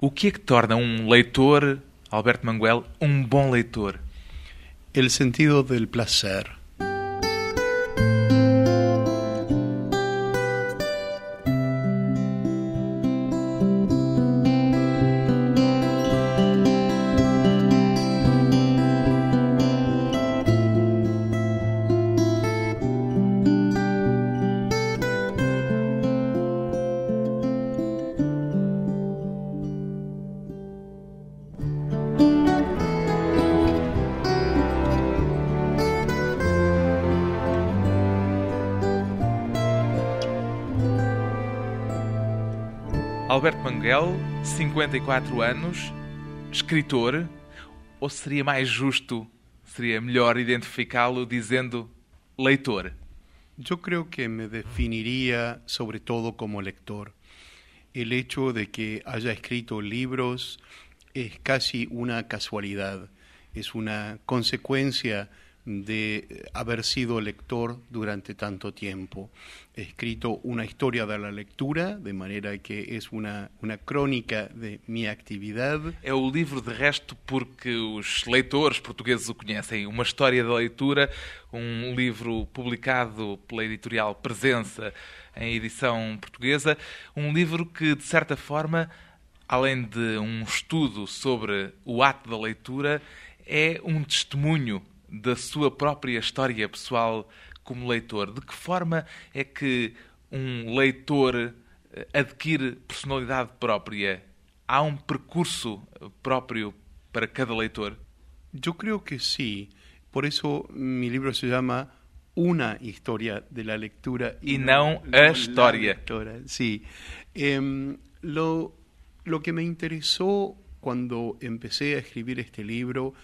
O que é que torna um leitor, Alberto Manguel, um bom leitor? El sentido del placer. 54 anos, escritor, ou seria mais justo, seria melhor identificá-lo dizendo leitor? Yo creo que me definiría sobre todo como lector. El hecho de que haya escrito libros es casi una casualidad, es una consecuencia de haber sido lector durante tanto tiempo. He escrito una historia de la lectura, de manera que es una, una crónica de mi actividad. É o livro, de resto, porque os leitores portugueses o conhecem. Uma história da leitura, um livro publicado pela editorial Presença, em edição portuguesa. Um livro que, de certa forma, além de um estudo sobre o ato da leitura, é um testemunho da sua própria história pessoal como leitor. De que forma é que um leitor adquire personalidade própria? Há um percurso próprio para cada leitor? Yo creo que sí. Por eso mi libro se llama Una historia de la lectura Y no a historia. lectora. Sí. Em, lo, lo que me interesó cuando empecé a escribir este libro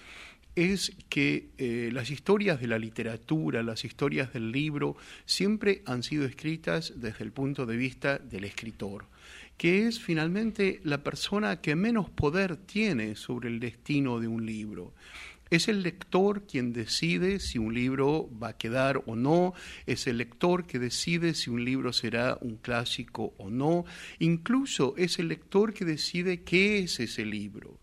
es que eh, las historias de la literatura, las historias del libro, siempre han sido escritas desde el punto de vista del escritor, que es finalmente la persona que menos poder tiene sobre el destino de un libro. Es el lector quien decide si un libro va a quedar o no, es el lector que decide si un libro será un clásico o no, incluso es el lector que decide qué es ese libro.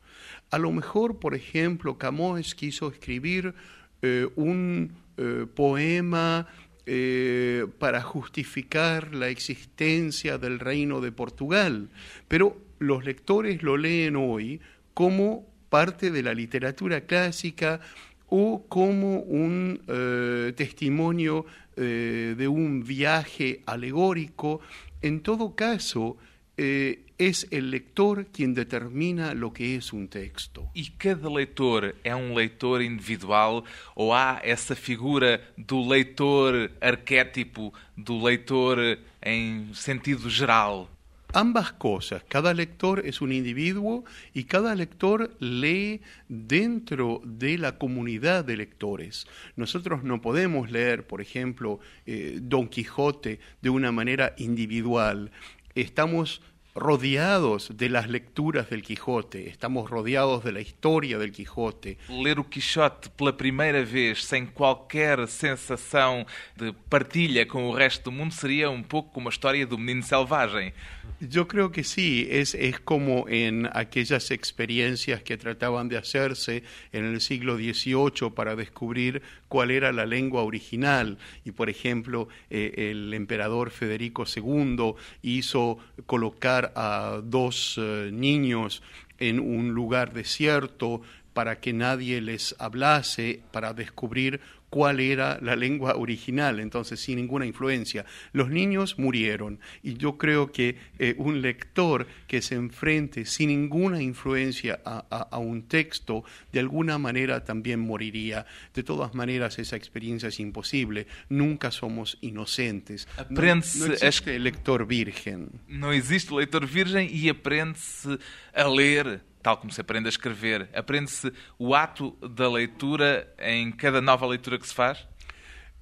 A lo mejor, por ejemplo, Camões quiso escribir eh, un eh, poema eh, para justificar la existencia del reino de Portugal, pero los lectores lo leen hoy como parte de la literatura clásica o como un testimonio de un viaje alegórico. En todo caso, es el lector quien determina lo que es un texto. E cada leitor é um leitor individual ou há essa figura do leitor arquétipo, do leitor em sentido geral? Ambas cosas, cada lector es un individuo y cada lector lee dentro de la comunidad de lectores. Nosotros no podemos leer, por ejemplo, eh, Don Quijote de una manera individual. Estamos rodeados de las lecturas del Quijote, estamos rodeados de la historia del Quijote. Ler o Quixote pela primeira vez sem qualquer sensação de partilha com o resto do mundo seria um pouco como a história do menino selvagem. Yo creo que sí, es, es como en aquellas experiencias que trataban de hacerse en el siglo XVIII para descubrir cuál era la lengua original. Y por ejemplo, eh, el emperador Federico II hizo colocar a dos eh, niños en un lugar desierto para que nadie les hablase, para descubrir cuál era la lengua original, entonces sin ninguna influencia. Los niños murieron y yo creo que eh, un lector que se enfrente sin ninguna influencia a, a, a, un texto, de alguna manera también moriría. De todas maneras, esa experiencia es imposible. Nunca somos inocentes. No, no existe lector virgen. No existe leitor virgem e aprende-se a ler tal como se aprende a escrever, aprende-se o ato da leitura em cada nova leitura que se faz?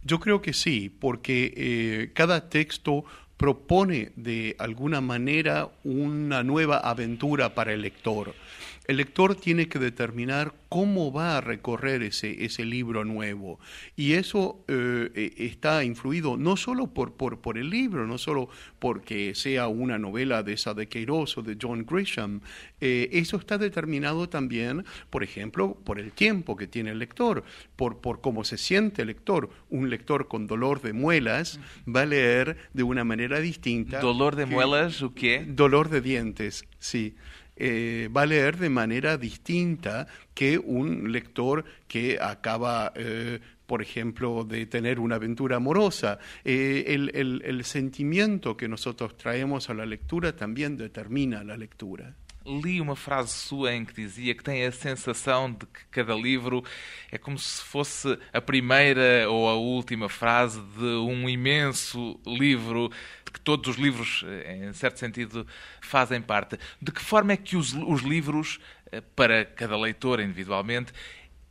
Yo creo que sí, porque eh, cada texto propone de alguna manera una nueva aventura para el lector el lector tiene que determinar cómo va a recorrer ese, ese libro nuevo. Y eso eh, e, está influido no solo por, por, el libro, no solo porque sea una novela de esa de Queiroz o de John Grisham, eh, eso está determinado también, por ejemplo, por el tiempo que tiene el lector, por, por cómo se siente el lector. Un lector con dolor de muelas va a leer de una manera distinta. ¿Dolor de muelas o qué? Dolor de dientes, sí. Eh, va a leer de manera distinta que un lector que acaba, eh, por ejemplo, de tener una aventura amorosa. Eh, el sentimiento que nosotros traemos a la lectura también determina la lectura. Li uma frase sua em que dizia que tem a sensação de que cada livro é como se fosse a primeira ou a última frase de um imenso livro, de que todos os livros, eh, em certo sentido, fazem parte. De que forma é que os, os livros, eh, para cada leitor individualmente,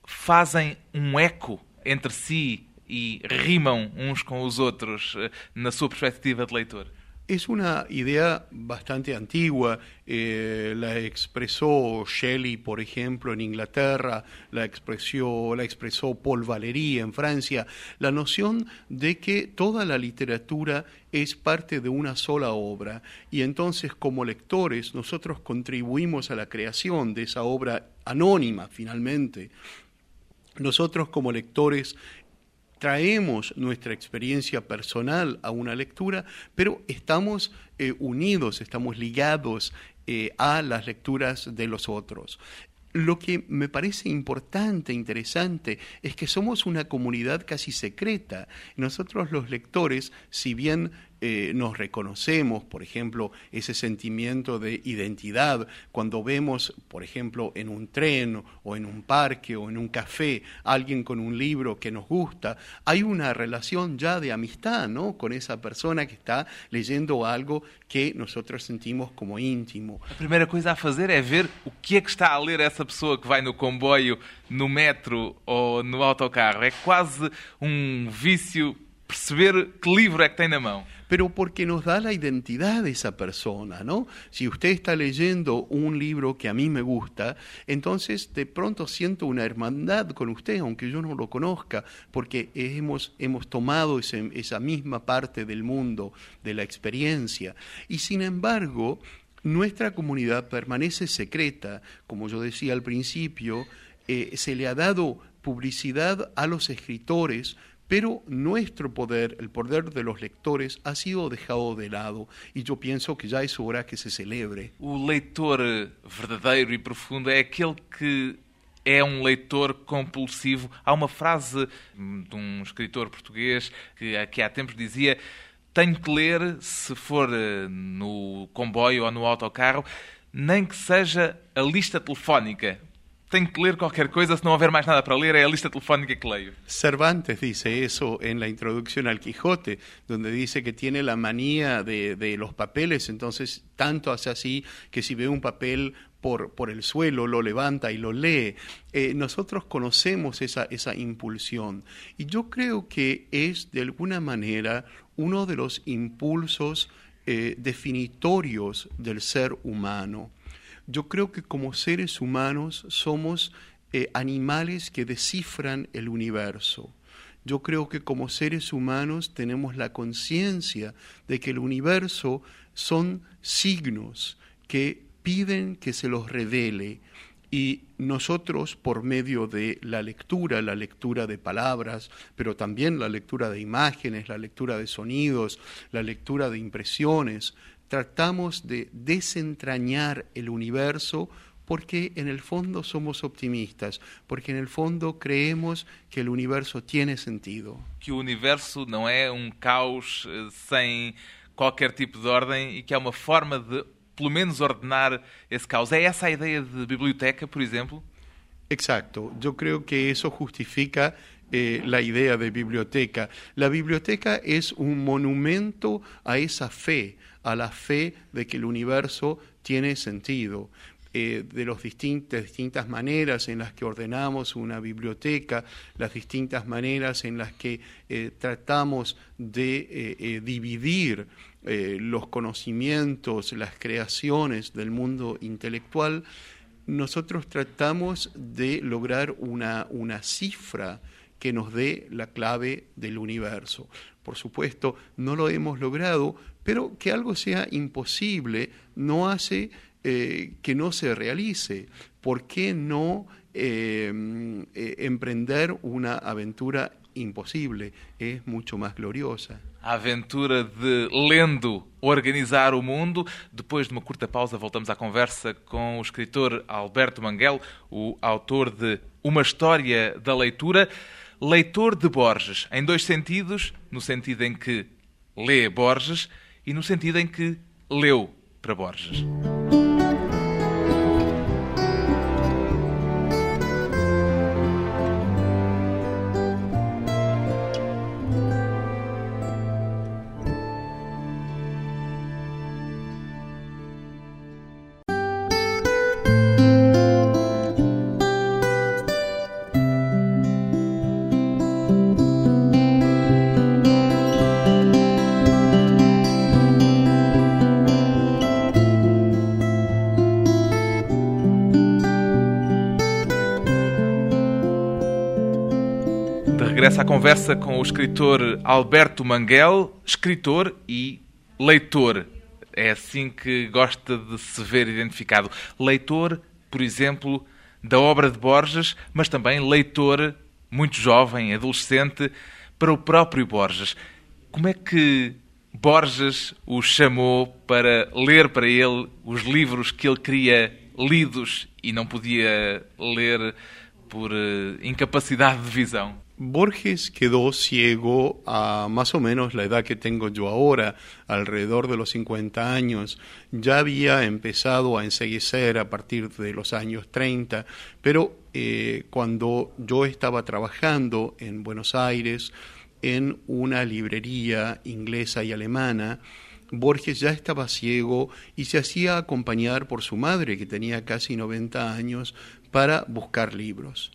fazem um eco entre si e rimam uns com os outros eh, na sua perspectiva de leitor? Es una idea bastante antigua, eh, la expresó Shelley, por ejemplo, en Inglaterra, la expresó, la expresó Paul Valéry en Francia, la noción de que toda la literatura es parte de una sola obra y entonces como lectores nosotros contribuimos a la creación de esa obra anónima finalmente. Nosotros como lectores traemos nuestra experiencia personal a una lectura, pero estamos eh, unidos, estamos ligados eh, a las lecturas de los otros. Lo que me parece importante, interesante, es que somos una comunidad casi secreta. Nosotros los lectores, si bien eh, nos reconocemos, por ejemplo, ese sentimiento de identidad cuando vemos, por ejemplo, en un tren o en un parque o en un café alguien con un libro que nos gusta, hay una relación ya de amistad, ¿no? Con esa persona que está leyendo algo que nosotros sentimos como íntimo. A primeira coisa a fazer é ver o que que está a ler essa pessoa que vai no comboio, no metro ou no autocarro. É quase um vício perceber que livro é que tem na mão. Pero porque nos da la identidad de esa persona, ¿no? Si usted está leyendo un libro que a mí me gusta, entonces de pronto siento una hermandad con usted, aunque yo no lo conozca, porque hemos, hemos tomado esa misma parte del mundo, de la experiencia. Y sin embargo, nuestra comunidad permanece secreta, como yo decía al principio, eh, se le ha dado publicidad a los escritores pero nuestro poder, el poder de los lectores, ha sido dejado de lado e eu penso que já é hora que se celebre. O leitor verdadeiro e profundo é aquele que é um leitor compulsivo. Há uma frase de um escritor português que, que há tempos dizia: Tenho que ler, se for eh, no comboio ou no autocarro, nem que seja a lista telefónica, tengo que leer cualquier cosa, si no haber más nada para leer, es la lista telefónica que leo. Cervantes dice eso en la introducción al Quijote, donde dice que tiene la manía de, los papeles, entonces tanto hace así que si ve un papel por, el suelo, lo levanta y lo lee. Eh, nosotros conocemos esa, esa impulsión y yo creo que es de alguna manera uno de los impulsos eh, definitorios del ser humano yo creo que como seres humanos somos eh, animales que descifran el universo. Yo creo que como seres humanos tenemos la conciencia de que el universo son signos que piden que se los revele y nosotros por medio de la lectura, la lectura de palabras, pero también la lectura de imágenes, la lectura de sonidos, la lectura de impresiones, tratamos de desentrañar el universo porque en el fondo somos optimistas, porque en el fondo creemos que el universo tiene sentido. Que el universo no es un caos eh, sin cualquier tipo de orden y que hay una forma de, pelo menos, ordenar ese caos. ¿Es esa idea de biblioteca, por ejemplo? Exacto. Yo creo que eso justifica eh, la idea de biblioteca. La biblioteca es un monumento a esa fe, a la fe de que el universo tiene sentido. Eh, de las distintas maneras en las que ordenamos una biblioteca, las distintas maneras en las que eh, tratamos de eh, dividir los conocimientos, las creaciones del mundo intelectual, nosotros tratamos de lograr una, una cifra que nos dé la clave del universo. Por supuesto, no lo hemos logrado, pero que algo sea imposible no hace eh, que no se realice. ¿Por qué no eh, emprender una aventura imposible? Es mucho más gloriosa. a aventura de lendo organizar o mundo. Depois de uma curta pausa, voltamos à conversa com o escritor Alberto Manguel, o autor de Uma História da Leitura. Leitor de Borges, em dois sentidos: no sentido em que lê Borges e no sentido em que leu para Borges. À conversa com o escritor Alberto Manguel, escritor e leitor. É assim que gosta de se ver identificado. Leitor, por exemplo, da obra de Borges, mas também leitor, muito jovem, adolescente, para o próprio Borges. Como é que Borges o chamou para ler para ele os livros que ele queria lidos e não podia ler por uh, incapacidade de visão? Borges quedó ciego a más o menos la edad que tengo yo ahora, alrededor de los 50 años. Ya había empezado a enseguecer a partir de los años 30, pero eh, cuando yo estaba trabajando en Buenos Aires, en una librería inglesa y alemana, Borges ya estaba ciego y se hacía acompañar por su madre, que tenía casi 90 años, para buscar libros.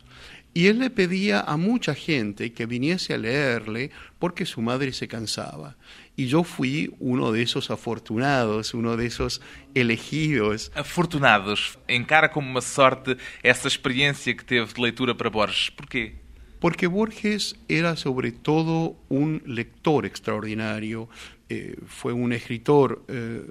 Y él le pedía a mucha gente que viniese a leerle porque su madre se cansaba. Y yo fui uno de esos afortunados, uno de esos elegidos. Afortunados. Encara como uma sorte essa experiência que teve de leitura para Borges. Porquê? Porque Borges era sobre todo un lector extraordinario, eh, fue un escritor, eh,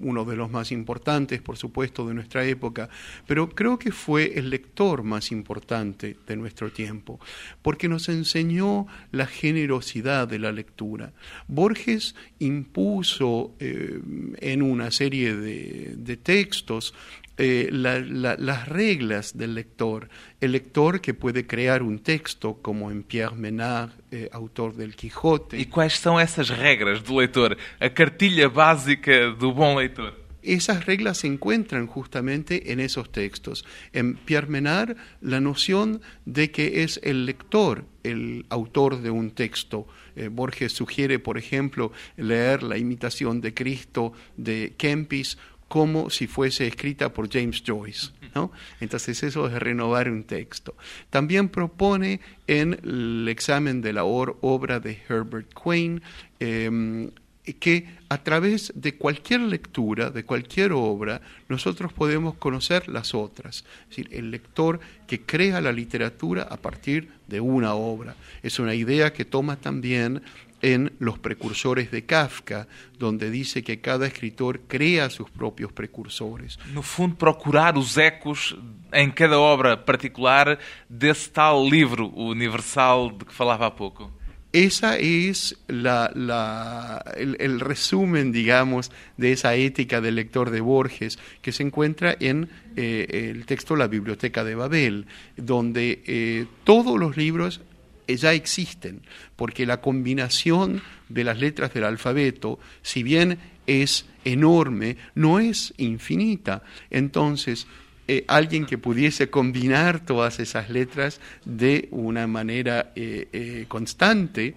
uno de los más importantes, por supuesto, de nuestra época, pero creo que fue el lector más importante de nuestro tiempo, porque nos enseñó la generosidad de la lectura. Borges impuso eh, en una serie de, textos la, la, las reglas del lector. El lector que puede crear un texto, como en Pierre Menard, eh, autor del Quijote. E quais são essas regras do leitor? A cartilha básica do bom leitor? Esas reglas se encuentran justamente en esos textos. En Pierre Menard, la noción de que es el lector el autor de un texto. Eh, Borges sugiere, por ejemplo, leer La imitación de Cristo de Kempis como si fuese escrita por James Joyce. ¿no? Entonces eso es renovar un texto. También propone en el examen de la obra de Herbert Quain eh, que a través de cualquier lectura, de cualquier obra, nosotros podemos conocer las otras. Es decir, el lector que crea la literatura a partir de una obra. Es una idea que toma también en Los precursores de Kafka, donde dice que cada escritor crea sus propios precursores. No fundo, procurar os ecos em cada obra particular desse tal livro universal de que falava há pouco. Esa es la, la, el, el, resumen, digamos, de esa ética del lector de Borges, que se encuentra en eh, el texto La Biblioteca de Babel, donde eh, todos los libros ya existen, porque la combinación de las letras del alfabeto, si bien es enorme, no es infinita. Entonces, eh, alguien que pudiese combinar todas esas letras de una manera eh, eh, constante,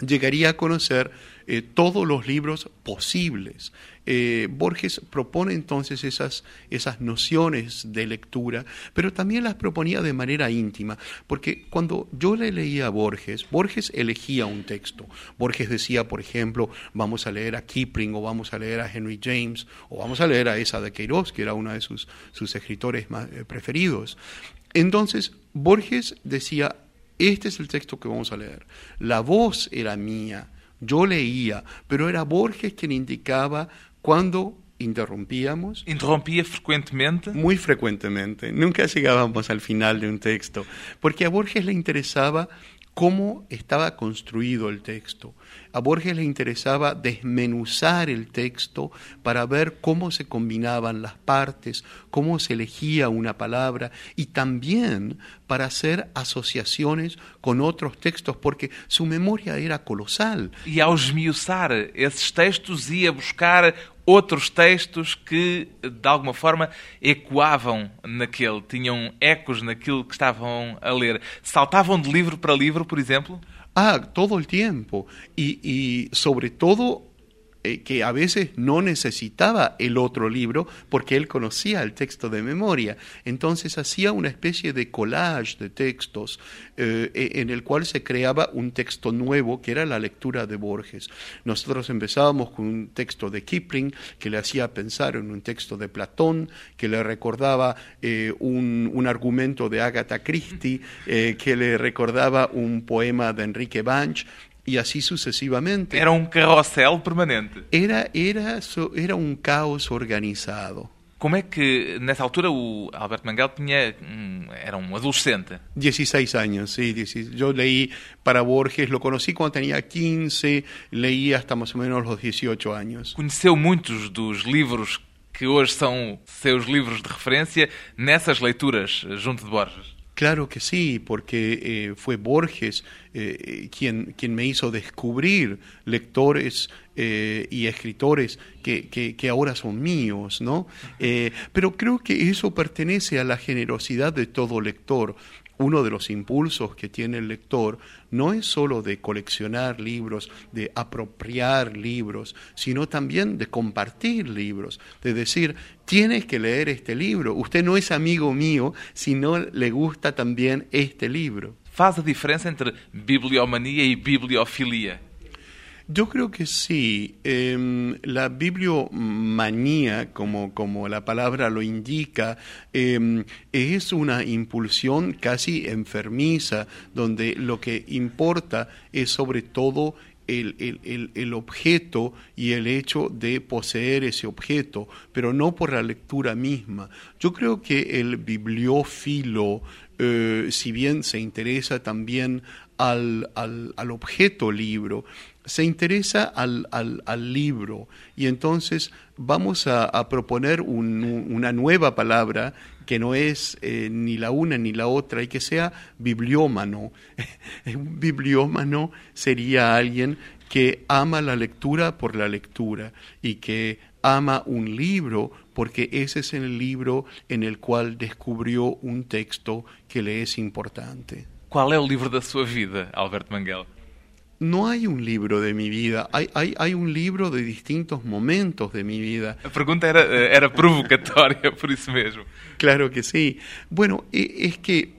llegaría a conocer todos los libros posibles. Eh, Borges propone entonces esas, esas nociones de lectura, pero también las proponía de manera íntima, porque cuando yo le leía a Borges, Borges elegía un texto. Borges decía, por ejemplo, vamos a leer a Kipling o vamos a leer a Henry James o vamos a leer a esa de Queiroz, que era uno de sus, sus escritores más eh, preferidos. Entonces, Borges decía, este es el texto que vamos a leer. La voz era mía, yo leía, pero era Borges quien indicaba cuando interrumpíamos. ¿Interrumpía frecuentemente? Muy frecuentemente. Nunca llegábamos al final de un texto, porque a Borges le interesaba cómo estaba construido el texto. A Borges le interesaba desmenuzar el texto para ver cómo se combinaban las partes, cómo se elegía una palabra y también para hacer asociaciones con otros textos, porque su memoria era colosal. E ao esmiuçar esses textos ia buscar outros textos que, de alguma forma, ecoavam naquele, tinham ecos naquilo que estavam a ler. Saltavam de livro para livro, por exemplo? Ah, todo el tiempo. Y, y sobre todo eh, que a veces no necesitaba el otro libro porque él conocía el texto de memoria. Entonces hacía una especie de collage de textos eh, e, en el cual se creaba un texto nuevo que era la lectura de Borges. Nosotros empezábamos con un texto de Kipling que le hacía pensar en un texto de Platón, que le recordaba eh, un, un, argumento de Agatha Christie, que le recordaba un poema de Enrique Banch y así sucesivamente. Era un carrossel permanente. Era, era, era un caos organizado. Como é que, nessa altura, o Alberto Manguel tinha, era um adolescente? 16 años, sí. Yo leí para Borges, lo conocí cuando tenía 15, leí hasta más o menos los 18 años. Conheceu muitos dos livros que hoje são seus livros de referência nessas leituras junto de Borges? Claro que sí, porque eh, fue Borges eh, quien, quien me hizo descubrir lectores eh, y escritores que, que, que, ahora son míos, ¿no? Eh, pero creo que eso pertenece a la generosidad de todo lector uno de los impulsos que tiene el lector no es solo de coleccionar libros, de apropiar libros, sino también de compartir libros, de decir, tienes que leer este libro, usted no es amigo mío si no le gusta también este libro. ¿Faz a diferencia entre bibliomanía y bibliofilia? Yo creo que sí. Eh, la bibliomanía, como, como la palabra lo indica, eh, es una impulsión casi enfermiza, donde lo que importa es sobre todo el, el, el, objeto y el hecho de poseer ese objeto, pero no por la lectura misma. Yo creo que el bibliófilo, eh, si bien se interesa también al, al, al objeto libro, se interesa al, al, al, libro y entonces vamos a, proponer un, una nueva palabra que no es eh, ni la una ni la otra y que sea bibliómano. un bibliómano sería alguien que ama la lectura por la lectura y que ama un libro porque ese es el libro en el cual descubrió un texto que le es importante. ¿Cuál es el libro de su vida, Albert Manguel? no hay un libro de mi vida, hay, hay, hay, un libro de distintos momentos de mi vida. La pregunta era, eh, era provocatoria, por eso mismo. Claro que sí. Bueno, es que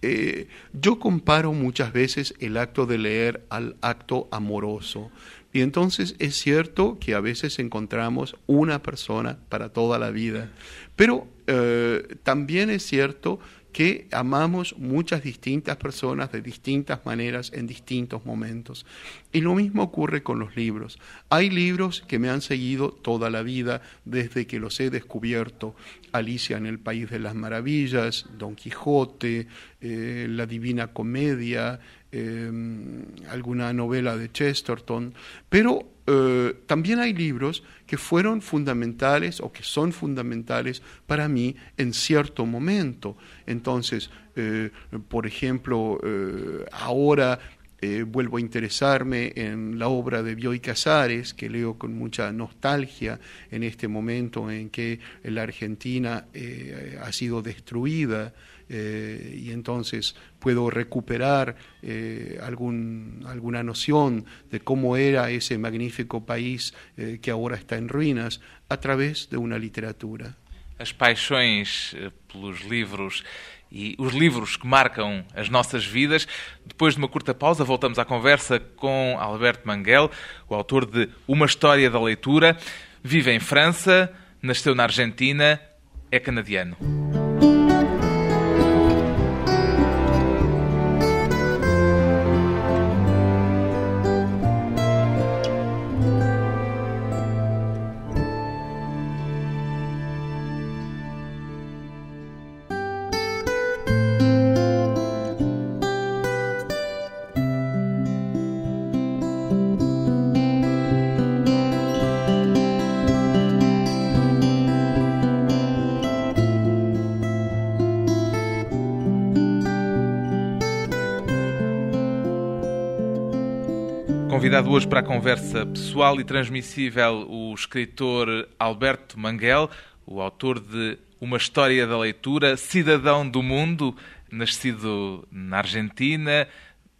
eh, yo comparo muchas veces el acto de leer al acto amoroso. Y entonces es cierto que a veces encontramos una persona para toda la vida, pero eh, también es cierto que amamos muchas distintas personas de distintas maneras en distintos momentos. Y lo mismo ocurre con los libros. Hay libros que me han seguido toda la vida desde que los he descubierto. Alicia en el País de las Maravillas, Don Quijote, eh, La Divina Comedia, eh, alguna novela de Chesterton, pero eh, también hay libros que fueron fundamentales o que son fundamentales para mí en cierto momento. Entonces, eh, por ejemplo, eh, ahora vuelvo a interesarme en la obra de Bioy Casares, que leo con mucha nostalgia en este momento en que la Argentina ha sido destruida eh, y entonces puedo recuperar algún, alguna noción de cómo era ese magnífico país que ahora está en ruinas a través de una literatura. As paixões pelos livros e os livros que marcam as nossas vidas. Depois de uma curta pausa, voltamos à conversa com Alberto Manguel, o autor de Uma História da Leitura. Vive em França, nasceu na Argentina, é canadiano. Para a conversa pessoal e transmissível o escritor Alberto Manguel, o autor de Uma História da Leitura, cidadão do mundo, nascido na Argentina,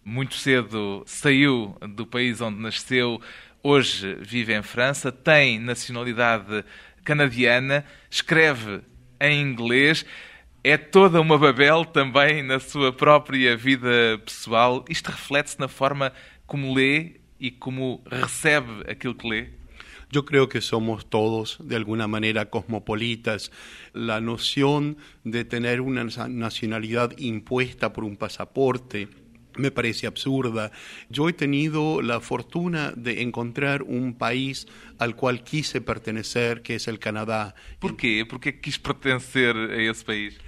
muito cedo saiu do país onde nasceu, hoje vive em França, tem nacionalidade canadiana, escreve em inglês. É toda uma Babel também na sua própria vida pessoal. Isto reflete-se na forma como lê y cómo recibe aquel que lee? Yo creo que somos todos de alguna manera cosmopolitas. La noción de tener una nacionalidad impuesta por un pasaporte me parece absurda. Yo he tenido la fortuna de encontrar un país al cual quise pertenecer, que es el Canadá. ¿Por qué? ¿Por qué quis pertenecer a ese país?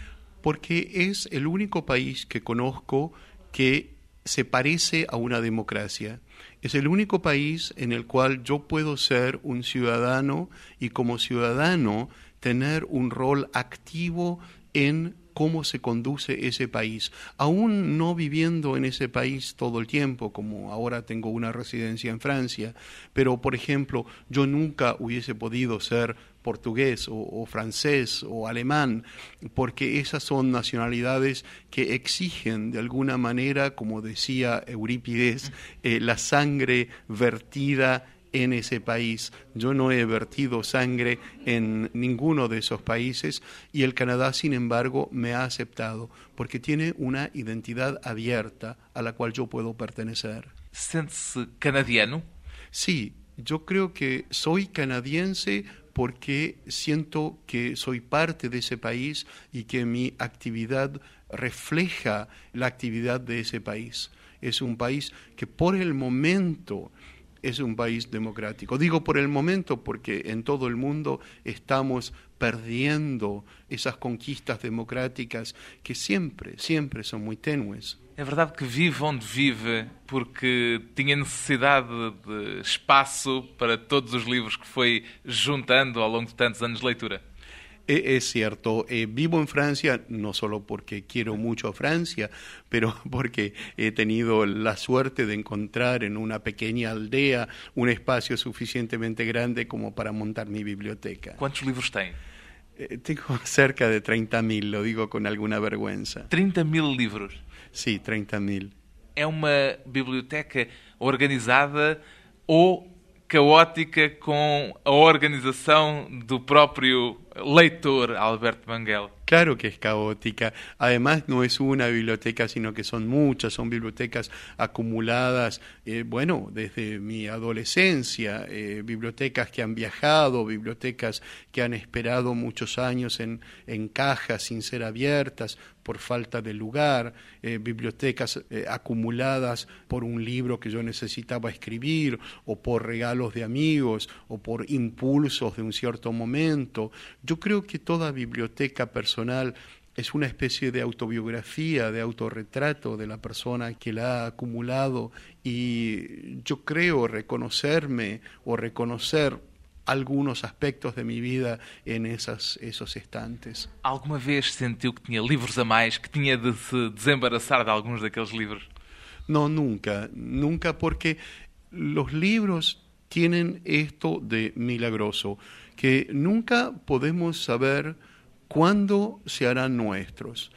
Porque es el único país que conozco que se parece a una democracia. Es el único país en el cual yo puedo ser un ciudadano y como ciudadano tener un rol activo en cómo se conduce ese país, aún no viviendo en ese país todo el tiempo, como ahora tengo una residencia en Francia, pero por ejemplo, yo nunca hubiese podido ser portugués o, francés o alemán, porque esas son nacionalidades que exigen de alguna manera, como decía Eurípides, eh, la sangre vertida en ese país. Yo no he vertido sangre en ninguno de esos países y el Canadá, sin embargo, me ha aceptado porque tiene una identidad abierta a la cual yo puedo pertenecer. ¿Sientes canadiano? Sí, yo creo que soy canadiense porque siento que soy parte de ese país y que mi actividad refleja la actividad de ese país. Es un país que por el momento es un país democrático. Digo por el momento porque en todo el mundo estamos perdiendo esas conquistas democráticas que siempre, siempre son muy tenues. É verdade que vive onde vive porque tinha necessidade de espaço para todos os livros que foi juntando ao longo de tantos anos de leitura? E, es cierto, eh, vivo en Francia no solo porque quiero mucho a Francia, pero porque he tenido la suerte de encontrar en una pequeña aldea un espacio suficientemente grande como para montar mi biblioteca. ¿Cuántos libros tiene? Eh, tengo cerca de 30.000, lo digo con alguna vergüenza. ¿30.000 libros? Sí, 30.000. ¿Es una biblioteca organizada o caótica com a organização do próprio leitor Alberto Manguel. Claro que es caótica. Además, no es una biblioteca, sino que son muchas, son bibliotecas acumuladas, eh, bueno, desde mi adolescencia, eh, bibliotecas que han viajado, bibliotecas que han esperado muchos años en, en cajas sin ser abiertas por falta de lugar, eh, bibliotecas acumuladas por un libro que yo necesitaba escribir, o por regalos de amigos, o por impulsos de un cierto momento. Yo creo que toda biblioteca personal es una especie de autobiografía, de autorretrato de la persona que la ha acumulado y yo creo reconocerme o reconocer algunos aspectos de mi vida en esas, esos estantes. ¿Alguna vez sentiu que tenía libros a más, que tenía de se desembaraçar de algunos de aquellos libros? No, nunca, nunca, porque los libros tienen esto de milagroso, que nunca podemos saber cuándo se harán nuestros.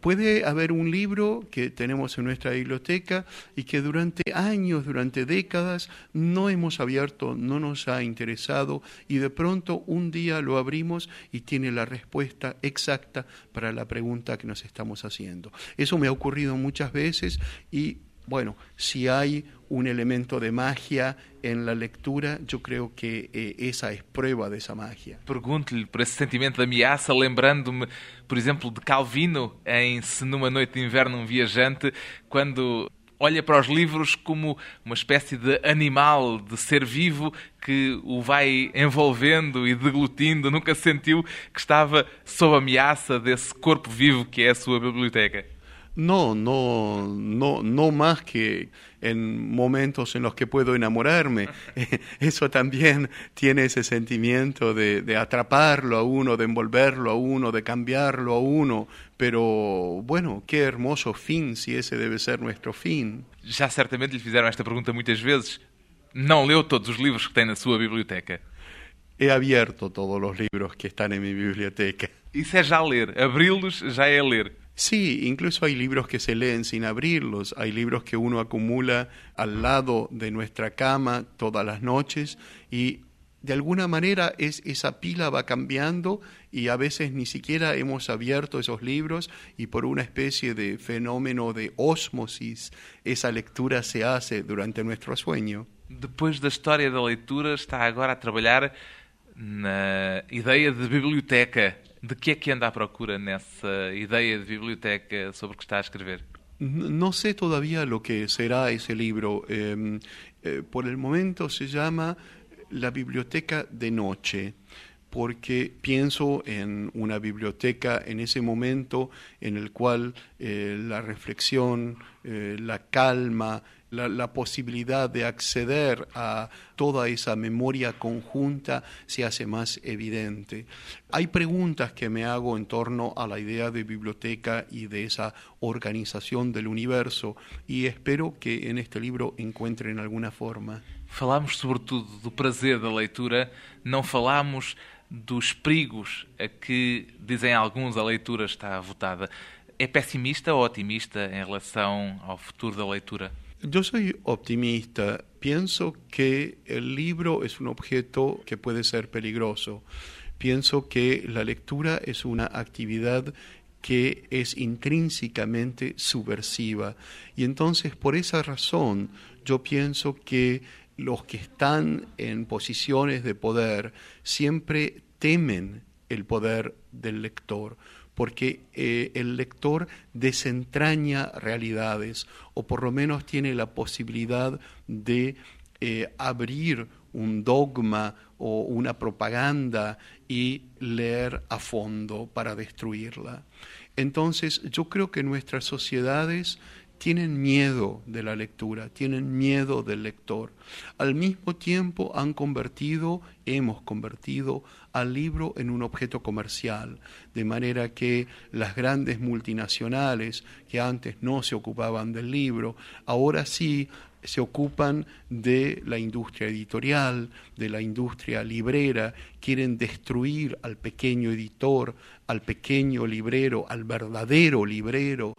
Puede haber un libro que tenemos en nuestra biblioteca y que durante años, durante décadas, no hemos abierto, no nos ha interesado y de pronto un día lo abrimos y tiene la respuesta exacta para la pregunta que nos estamos haciendo. Eso me ha ocurrido muchas veces y bueno, si hay un elemento de magia en la lectura, yo creo que eh, essa é prova dessa magia. Pergunto-lhe por esse sentimento de ameaça, lembrando-me, por exemplo, de Calvino em Se Numa Noite de Inverno um Viajante, quando olha para os livros como uma espécie de animal, de ser vivo que o vai envolvendo e deglutindo. Nunca sentiu que estava sob ameaça desse corpo vivo que é a sua biblioteca. No, no, no, no más que en momentos en los que puedo enamorarme. Eso también tiene ese sentimiento de, de, atraparlo a uno, de envolverlo a uno, de cambiarlo a uno. Pero bueno, qué hermoso fin si ese debe ser nuestro fin. Já certamente lhe fizeram esta pergunta muitas vezes. Não leu todos os livros que tem na sua biblioteca? He abierto todos los libros que están en mi biblioteca. Isso é já ler. Abri-los já é ler. Sí, incluso hay libros que se leen sin abrirlos, hay libros que uno acumula al lado de nuestra cama todas las noches y de alguna manera es, esa pila va cambiando y a veces ni siquiera hemos abierto esos libros y por una especie de fenómeno de osmosis esa lectura se hace durante nuestro sueño. Depois da história da leitura, está agora a trabalhar na ideia de biblioteca. De que é que anda à procura nessa ideia de biblioteca sobre que está a escrever? No sé todavía lo que será ese libro. Eh, eh, por el momento se llama La Biblioteca de Noche, porque pienso en una biblioteca en ese momento en el cual eh, la reflexión, la calma, la, posibilidad de acceder a toda esa memoria conjunta se hace más evidente. Hay preguntas que me hago en torno a la idea de biblioteca y de esa organización del universo y espero que en este libro encuentren alguna forma. Falamos sobretudo do prazer da leitura, não falamos dos perigos a que, dizem alguns, a leitura está votada. É pessimista ou otimista em relação ao futuro da leitura? Yo soy optimista. Pienso que el libro es un objeto que puede ser peligroso. Pienso que la lectura es una actividad que es intrínsecamente subversiva. Y entonces, por esa razón, yo pienso que los que están en posiciones de poder siempre temen el poder del lector porque eh, el lector desentraña realidades o por lo menos tiene la posibilidad de eh, abrir un dogma o una propaganda y leer a fondo para destruirla. Entonces yo creo que nuestras sociedades tienen miedo de la lectura, tienen miedo del lector. Al mismo tiempo han convertido, hemos convertido al libro en un objeto comercial, de manera que las grandes multinacionales que antes no se ocupaban del libro, ahora sí se ocupan de la industria editorial, de la industria librera, quieren destruir al pequeño editor, al pequeño librero, al verdadero librero,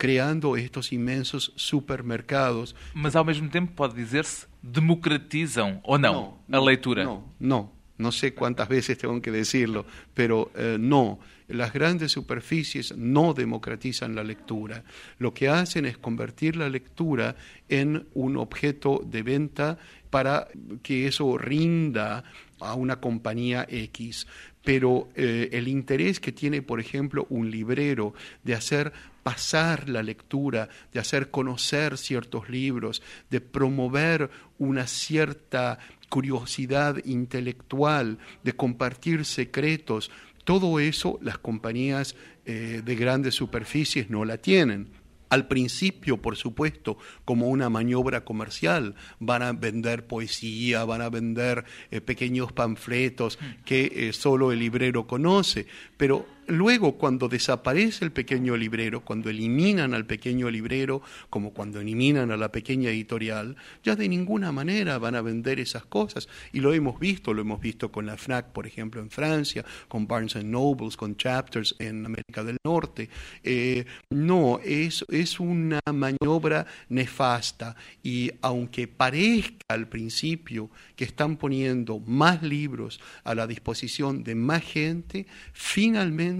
creando estos inmensos supermercados. Mas ao mesmo tempo pode dizer-se democratizam ou não, não a leitura? Não. No sé cuántas veces tengo que decirlo, pero eh, no, las grandes superficies no democratizan la lectura. Lo que hacen es convertir la lectura en un objeto de venta para que eso rinda a una compañía X. Pero eh, el interés que tiene, por ejemplo, un librero de hacer pasar la lectura, de hacer conocer ciertos libros, de promover una cierta curiosidad intelectual, de compartir secretos, todo eso las compañías eh, de grandes superficies no la tienen. Al principio, por supuesto, como una maniobra comercial, van a vender poesía, van a vender eh, pequeños panfletos que eh, solo el librero conoce, pero luego, cuando desaparece el pequeño librero, cuando eliminan al pequeño librero, como cuando eliminan a la pequeña editorial, ya de ninguna manera van a vender esas cosas. Y lo hemos visto, lo hemos visto con la FNAC, por ejemplo, en Francia, con Barnes Nobles, con Chapters en América del Norte. Eh, no, es, es una maniobra nefasta y aunque parezca al principio que están poniendo más libros a la disposición de más gente, finalmente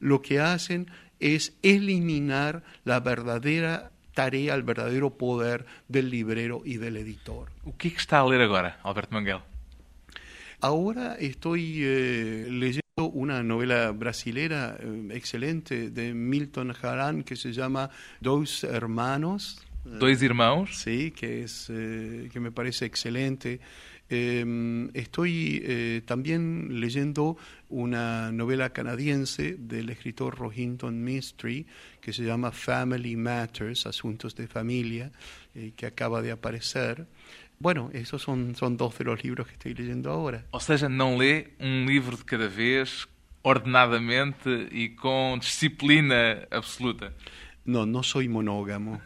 lo que hacen es eliminar la verdadera tarea, el verdadero poder del librero y del editor. ¿Qué está a leer ahora, Alberto Manguel? Ahora estoy eh, leyendo una novela brasilera eh, excelente de Milton Harán que se llama Dos Hermanos. Dois Irmãos. Sí, que, es, eh, que me parece excelente. Em, estoy también leyendo una novela canadiense del escritor Rohinton Mystery que se llama Family Matters, Asuntos de Familia, que acaba de aparecer. Bueno, esos son, son dos de los libros que estoy leyendo ahora. Ou seja, não lê um livro de cada vez, ordenadamente e com disciplina absoluta. No, no soy monógamo.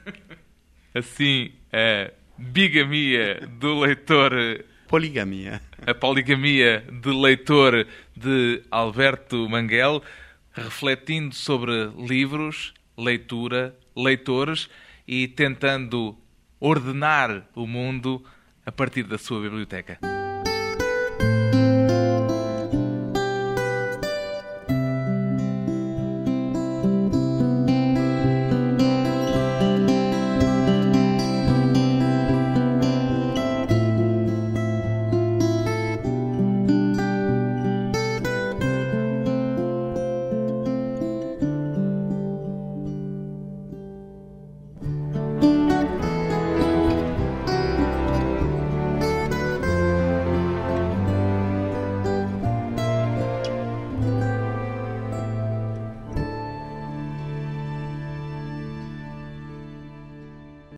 Assim, a bigamia do leitor. Poligamia. A poligamia de leitor de Alberto Manguel, refletindo sobre livros, leitura, leitores e tentando ordenar o mundo a partir da sua biblioteca.